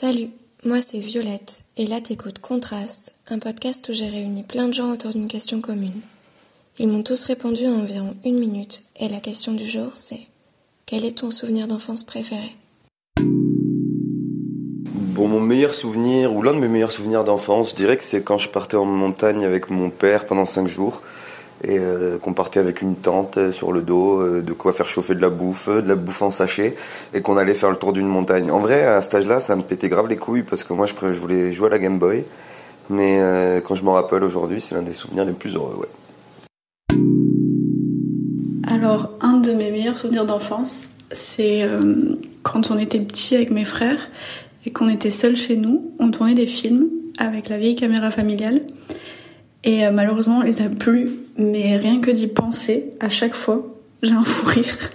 Salut, moi c'est Violette, et là t'écoutes Contraste, un podcast où j'ai réuni plein de gens autour d'une question commune. Ils m'ont tous répondu en environ une minute, et la question du jour c'est Quel est ton souvenir d'enfance préféré? Bon, mon meilleur souvenir, ou l'un de mes meilleurs souvenirs d'enfance, je dirais que c'est quand je partais en montagne avec mon père pendant cinq jours et euh, qu'on partait avec une tente euh, sur le dos, euh, de quoi faire chauffer de la bouffe, de la bouffe en sachet, et qu'on allait faire le tour d'une montagne. En vrai, à cet âge-là, ça me pétait grave les couilles parce que moi, je, voulais jouer à la Game Boy, mais quand je m'en rappelle aujourd'hui, c'est l'un des souvenirs les plus heureux. Alors, un de mes meilleurs souvenirs d'enfance, c'est quand on était petit avec mes frères et qu'on était seuls chez nous, on tournait des films avec la vieille caméra familiale. Et malheureusement, on les a plus. Mais rien que d'y penser, à chaque fois, j'ai un fou rire.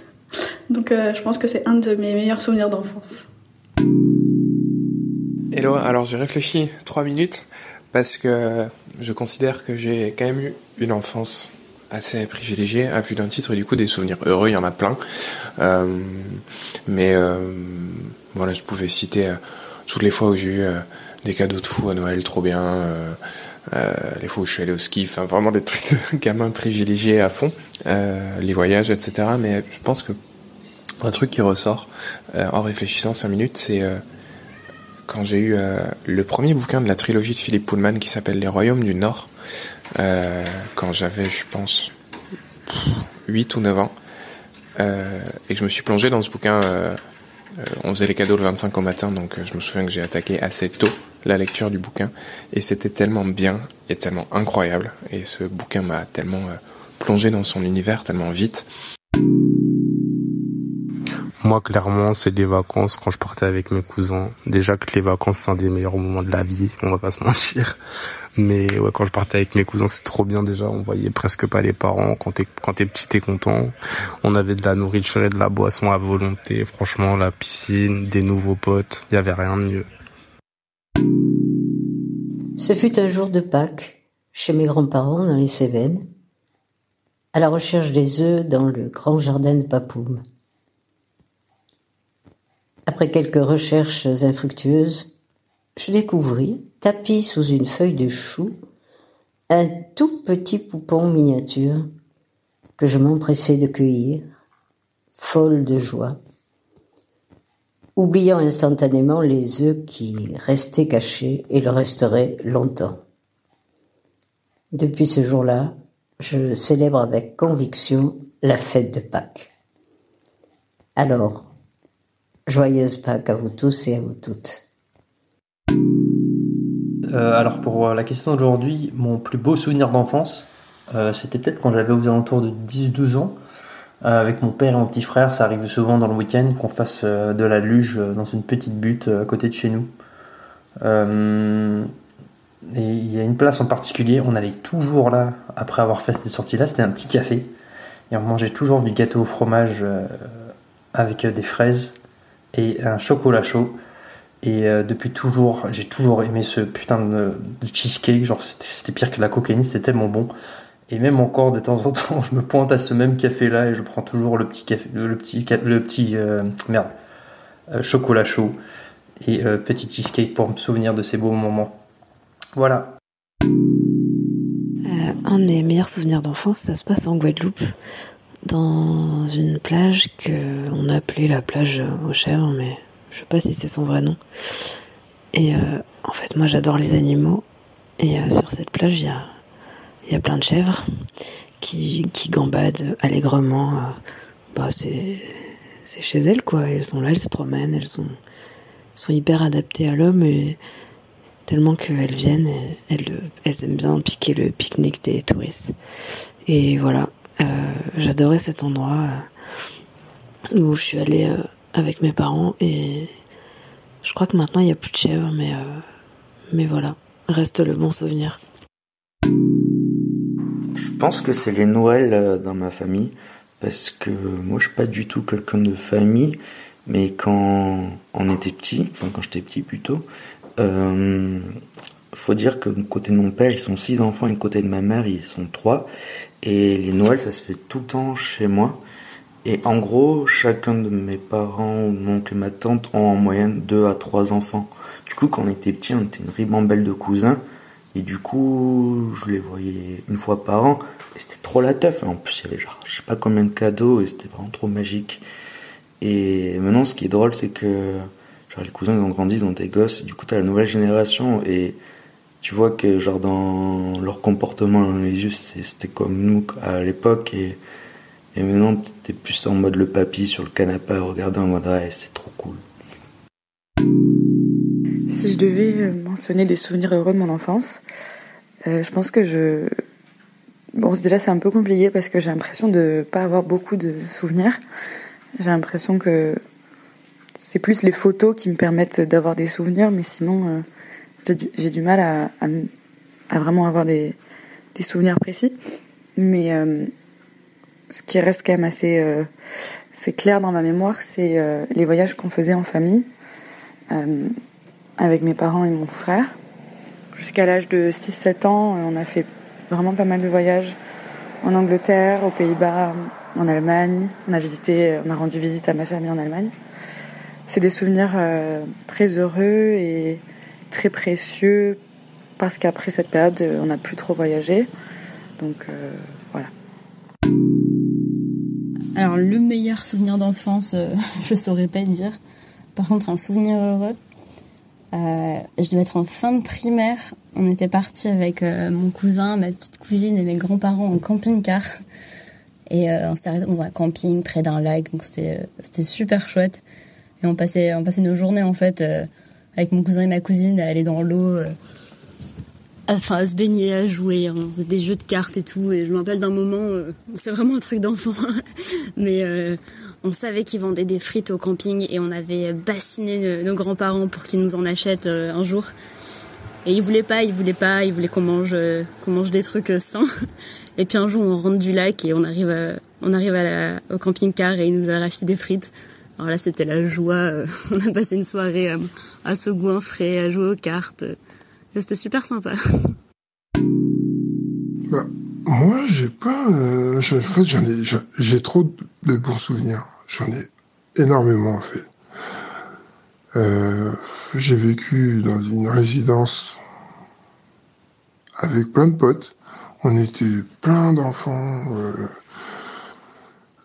Donc euh, je pense que c'est un de mes meilleurs souvenirs d'enfance. Hello, alors j'ai réfléchi trois minutes parce que je considère que j'ai quand même eu une enfance assez privilégiée à plus d'un titre et du coup des souvenirs heureux, il y en a plein. Euh, mais voilà, je pouvais citer toutes les fois où j'ai eu des cadeaux de fou à Noël, trop bien. Euh, les fois où je suis allé au ski, enfin vraiment des trucs de gamin privilégiés à fond, euh, les voyages, etc. Mais je pense que un truc qui ressort euh, en réfléchissant cinq minutes, c'est quand j'ai eu le premier bouquin de la trilogie de Philippe Pullman qui s'appelle Les Royaumes du Nord, quand j'avais, je pense, 8 ou 9 ans, et que je me suis plongé dans ce bouquin. on faisait les cadeaux le 25 au matin, donc je me souviens que j'ai attaqué assez tôt la lecture du bouquin et c'était tellement bien et tellement incroyable et ce bouquin m'a tellement euh, plongé dans son univers tellement vite. Moi, clairement, c'est des vacances quand je partais avec mes cousins. Déjà que les vacances, c'est un des meilleurs moments de la vie, on va pas se mentir. Mais quand je partais avec mes cousins, c'est trop bien déjà. On voyait presque pas les parents. Quand t'es, quand t'es petit, t'es content. On avait de la nourriture et de la boisson à volonté. Franchement, la piscine, des nouveaux potes. Il y avait rien de mieux. Ce fut un jour de Pâques, chez mes grands-parents dans les Cévennes, à la recherche des œufs dans le grand jardin de Papoum. Après quelques recherches infructueuses, je découvris, tapis sous une feuille de chou, un tout petit poupon miniature que je m'empressais de cueillir, folle de joie oubliant instantanément les œufs qui restaient cachés et le resteraient longtemps. Depuis ce jour-là, je célèbre avec conviction la fête de Pâques. Alors, joyeuse Pâques à vous tous et à vous toutes. Euh, alors pour la question d'aujourd'hui, mon plus beau souvenir d'enfance, euh, c'était peut-être quand j'avais aux alentours de 10-12 ans. Euh, avec mon père et mon petit frère, ça arrive souvent dans le week-end qu'on fasse euh, de la luge euh, dans une petite butte à côté de chez nous. et il y a une place en particulier, on allait toujours là, après avoir fait cette sortie-là, c'était un petit café. Et on mangeait toujours du gâteau au fromage avec des fraises et un chocolat chaud. Et depuis toujours, j'ai toujours aimé ce putain de, de cheesecake. Genre, c'était pire que la cocaïne, c'était tellement bon. Et même encore de temps en temps, je me pointe à ce même café-là et je prends toujours le petit café, le petit, le petit euh, merde, euh, chocolat chaud et euh, petit cheesecake pour me souvenir de ces beaux moments. Voilà. un des meilleurs souvenirs d'enfance, ça se passe en Guadeloupe, dans une plage que on appelait la plage aux chèvres, mais je sais pas si c'est son vrai nom. Et en fait, moi, j'adore les animaux. Et sur cette plage, il y a il y a plein de chèvres qui, gambadent allègrement. Euh, bah, c'est, chez elles, quoi. Elles sont là, elles se promènent, elles sont, sont hyper adaptées à l'homme et tellement qu'elles viennent, elles, elles aiment bien piquer le pique-nique des touristes. Et voilà, euh, j'adorais cet endroit euh, où je suis allée avec mes parents et je crois que maintenant il n'y a plus de chèvres, mais, mais voilà, reste le bon souvenir. Je pense que c'est les Noëls euh, dans ma famille, parce que moi je suis pas du tout quelqu'un de famille, mais quand on était petit, enfin quand j'étais petit plutôt, euh, faut dire que côté de mon père ils sont six enfants et côté de ma mère ils sont trois, et les Noëls ça se fait tout le temps chez moi, Et en gros, chacun de mes parents, mon oncle et ma tante, ont en moyenne deux à trois enfants. Du coup, quand on était petit, on était une ribambelle de cousins. Et du coup, je les voyais une fois par an. Et c'était trop la teuf. En plus, il y avait genre, je sais pas combien de cadeaux. Et c'était vraiment trop magique. Et maintenant, ce qui est drôle, c'est que genre, les cousins, ils ont grandi, ils ont des gosses. Et du coup, t'as la nouvelle génération. Et tu vois que, genre, dans leur comportement dans les yeux, c'était comme nous à l'époque. Et, et maintenant, t'es plus en mode le papy sur le canapé à regarder en mode, ouais, c'est trop cool. Si je devais mentionner des souvenirs heureux de mon enfance, euh, je pense que je. Bon, déjà, c'est un peu compliqué parce que j'ai l'impression de pas avoir beaucoup de souvenirs. J'ai l'impression que c'est plus les photos qui me permettent d'avoir des souvenirs, mais sinon, euh, j'ai du, mal à, vraiment avoir des, des souvenirs précis. Mais euh, ce qui reste quand même assez euh, clair dans ma mémoire, c'est euh, les voyages qu'on faisait en famille euh, avec mes parents et mon frère. Jusqu'à l'âge de 6-7 ans, on a fait vraiment pas mal de voyages en Angleterre, aux Pays-Bas, en Allemagne. On a visité, on a rendu visite à ma famille en Allemagne. C'est des souvenirs euh, très heureux et très précieux parce qu'après cette période, on n'a plus trop voyagé. Donc euh, voilà. Alors le meilleur souvenir d'enfance, euh, je saurais pas dire. Par contre, un souvenir heureux, euh, je devais être en fin de primaire. On était parti avec euh, mon cousin, ma petite cousine et mes grands-parents en camping-car. Et euh, on s'est arrêté dans un camping près d'un lac, donc c'était super chouette. Et on passait on passait nos journées en fait avec mon cousin et ma cousine à aller dans l'eau, enfin à se baigner, à jouer, on faisait des jeux de cartes et tout. Et je me rappelle d'un moment, c'est vraiment un truc d'enfant, mais on savait qu'ils vendaient des frites au camping et on avait bassiné nos grands-parents pour qu'ils nous en achètent un jour. Et ils voulaient pas, ils voulaient pas, ils voulaient qu'on mange, qu'on mange des trucs sains. Et puis un jour, on rentre du lac et on arrive, on arrive au camping-car et il nous a racheté des frites. Alors là, c'était la joie. On a passé une soirée à, à se goinfrer, à jouer aux cartes. C'était super sympa. Bah, moi, j'ai pas. Euh, en fait, j'en ai, j'ai trop de bons souvenirs. J'en ai énormément en fait. Euh, j'ai vécu dans une résidence avec plein de potes. On était plein d'enfants. Euh,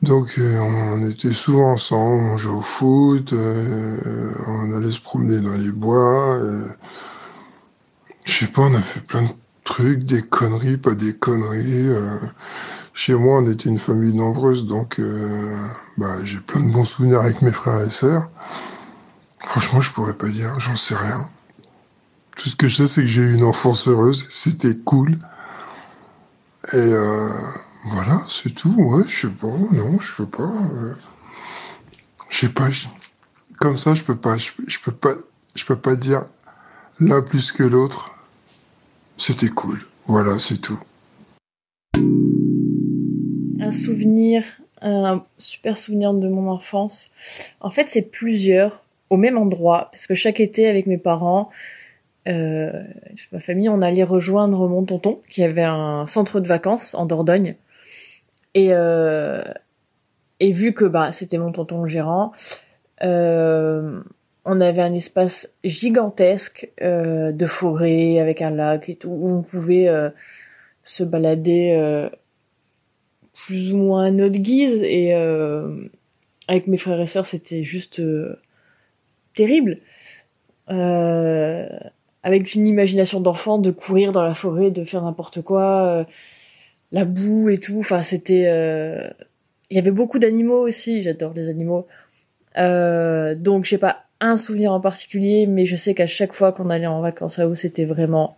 donc euh, on était souvent ensemble, on jouait au foot, on allait se promener dans les bois. Je sais pas, on a fait plein de trucs, des conneries, pas des conneries. Chez moi, on était une famille nombreuse, donc bah, j'ai plein de bons souvenirs avec mes frères et sœurs. Franchement, je pourrais pas dire, j'en sais rien. Tout ce que je sais, c'est que j'ai eu une enfance heureuse, c'était cool. Et euh, voilà, c'est tout. Ouais, je sais pas, non, je peux pas. Euh, je sais pas. Comme ça, je peux peux pas. Je peux pas dire l'un plus que l'autre. C'était cool. Voilà, c'est tout. Un souvenir, un super souvenir de mon enfance. En fait, c'est plusieurs au même endroit parce que chaque été avec mes parents, euh, ma famille, on allait rejoindre mon tonton qui avait un centre de vacances en Dordogne. Et, euh, vu que bah, c'était mon tonton le gérant, euh, on avait un espace gigantesque de forêt avec un lac et tout, où on pouvait se balader plus ou moins à notre guise. Et avec mes frères et sœurs, c'était juste terrible. Euh, avec une imagination d'enfant de courir dans la forêt, de faire n'importe quoi, euh, la boue et tout. Enfin, c'était. Euh... Il y avait beaucoup d'animaux aussi. J'adore les animaux. Euh, donc, j'ai pas un souvenir en particulier, mais je sais qu'à chaque fois qu'on allait en vacances à eau, c'était vraiment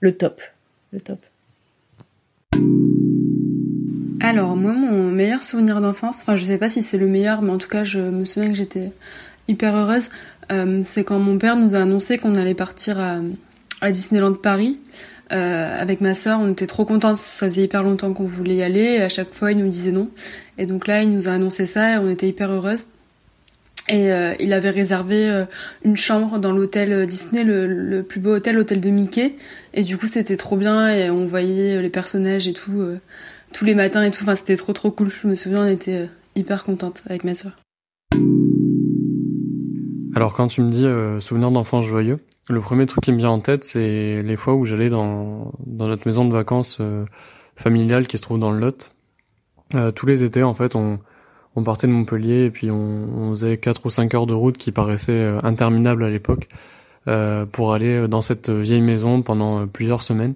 le top, le top. Alors, moi, mon meilleur souvenir d'enfance, enfin, je sais pas si c'est le meilleur, mais en tout cas, je me souviens que j'étais hyper heureuse. Euh, c'est quand mon père nous a annoncé qu'on allait partir à, Disneyland Paris. Euh, avec ma sœur, on était trop contents, ça faisait hyper longtemps qu'on voulait y aller, et à chaque fois il nous disait non. Et donc là, il nous a annoncé ça et on était hyper heureuses. Et euh, il avait réservé une chambre dans l'hôtel Disney, le, le, plus beau hôtel, l'hôtel de Mickey. Et du coup, c'était trop bien et on voyait les personnages et tout tous les matins et tout. Enfin, c'était trop trop cool. Je me souviens, on était hyper contente avec ma sœur. Alors quand tu me dis euh, souvenir d'enfance joyeux, le premier truc qui me vient en tête, c'est les fois où j'allais dans, notre maison de vacances euh, familiale qui se trouve dans le Lot. Euh, tous les étés, en fait, on, partait de Montpellier et puis on, on faisait 4 ou 5 heures de route qui paraissaient euh, interminables à l'époque euh, pour aller dans cette vieille maison pendant plusieurs semaines.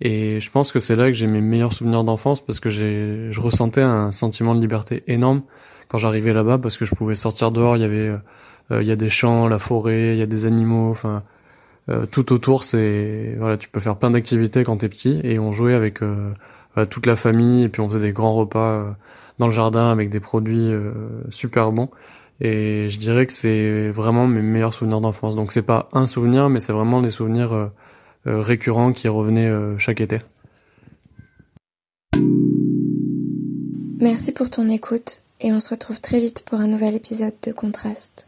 Et je pense que c'est là que j'ai mes meilleurs souvenirs d'enfance parce que j'ai, je ressentais un sentiment de liberté énorme quand j'arrivais là-bas parce que je pouvais sortir dehors, il y avait euh, il y a des champs, la forêt, il y a des animaux, enfin euh, tout autour c'est voilà, tu peux faire plein d'activités quand t'es petit et on jouait avec euh, toute la famille et puis on faisait des grands repas dans le jardin avec des produits super bons et je dirais que c'est vraiment mes meilleurs souvenirs d'enfance. Donc c'est pas un souvenir mais c'est vraiment des souvenirs récurrents qui revenaient chaque été. Merci pour ton écoute et on se retrouve très vite pour un nouvel épisode de Contraste.